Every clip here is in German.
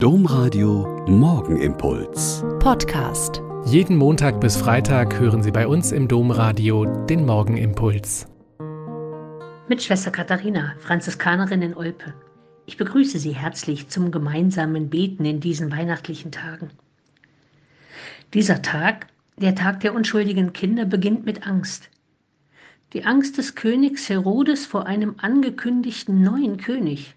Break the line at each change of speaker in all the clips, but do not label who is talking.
Domradio Morgenimpuls.
Podcast.
Jeden Montag bis Freitag hören Sie bei uns im Domradio den Morgenimpuls.
Mit Schwester Katharina, Franziskanerin in Olpe. Ich begrüße Sie herzlich zum gemeinsamen Beten in diesen weihnachtlichen Tagen. Dieser Tag, der Tag der unschuldigen Kinder, beginnt mit Angst. Die Angst des Königs Herodes vor einem angekündigten neuen König.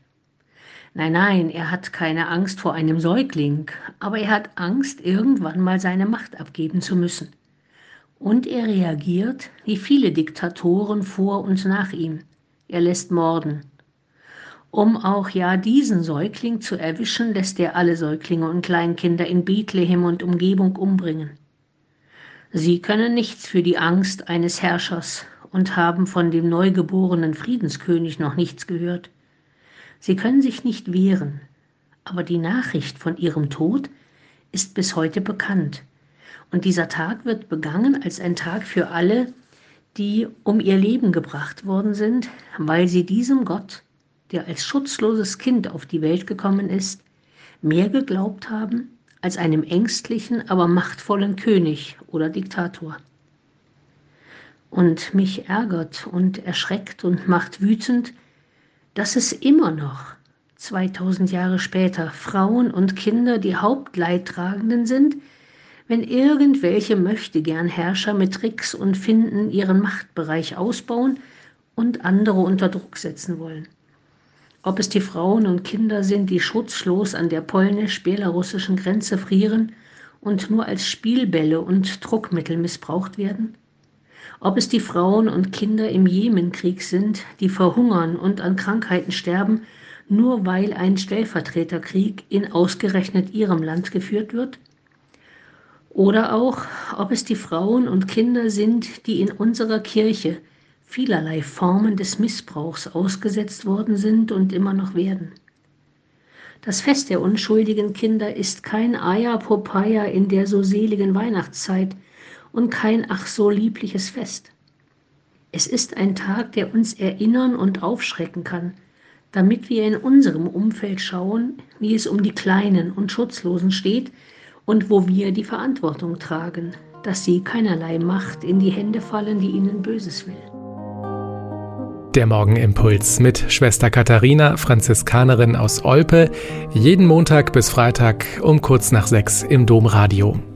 Nein, nein, er hat keine Angst vor einem Säugling, aber er hat Angst, irgendwann mal seine Macht abgeben zu müssen. Und er reagiert wie viele Diktatoren vor und nach ihm. Er lässt morden. Um auch ja diesen Säugling zu erwischen, lässt er alle Säuglinge und Kleinkinder in Bethlehem und Umgebung umbringen. Sie können nichts für die Angst eines Herrschers und haben von dem neugeborenen Friedenskönig noch nichts gehört. Sie können sich nicht wehren, aber die Nachricht von ihrem Tod ist bis heute bekannt. Und dieser Tag wird begangen als ein Tag für alle, die um ihr Leben gebracht worden sind, weil sie diesem Gott, der als schutzloses Kind auf die Welt gekommen ist, mehr geglaubt haben als einem ängstlichen, aber machtvollen König oder Diktator. Und mich ärgert und erschreckt und macht wütend, dass es immer noch 2000 Jahre später Frauen und Kinder die Hauptleidtragenden sind, wenn irgendwelche möchtegern Herrscher mit Tricks und Finden ihren Machtbereich ausbauen und andere unter Druck setzen wollen. Ob es die Frauen und Kinder sind, die schutzlos an der polnisch-belarussischen Grenze frieren und nur als Spielbälle und Druckmittel missbraucht werden, ob es die Frauen und Kinder im Jemenkrieg sind, die verhungern und an Krankheiten sterben, nur weil ein Stellvertreterkrieg in ausgerechnet ihrem Land geführt wird? Oder auch, ob es die Frauen und Kinder sind, die in unserer Kirche vielerlei Formen des Missbrauchs ausgesetzt worden sind und immer noch werden. Das Fest der unschuldigen Kinder ist kein Aya Popaya in der so seligen Weihnachtszeit, und kein ach so liebliches Fest. Es ist ein Tag, der uns erinnern und aufschrecken kann, damit wir in unserem Umfeld schauen, wie es um die Kleinen und Schutzlosen steht und wo wir die Verantwortung tragen, dass sie keinerlei Macht in die Hände fallen, die ihnen Böses will.
Der Morgenimpuls mit Schwester Katharina, Franziskanerin aus Olpe, jeden Montag bis Freitag um kurz nach sechs im Domradio.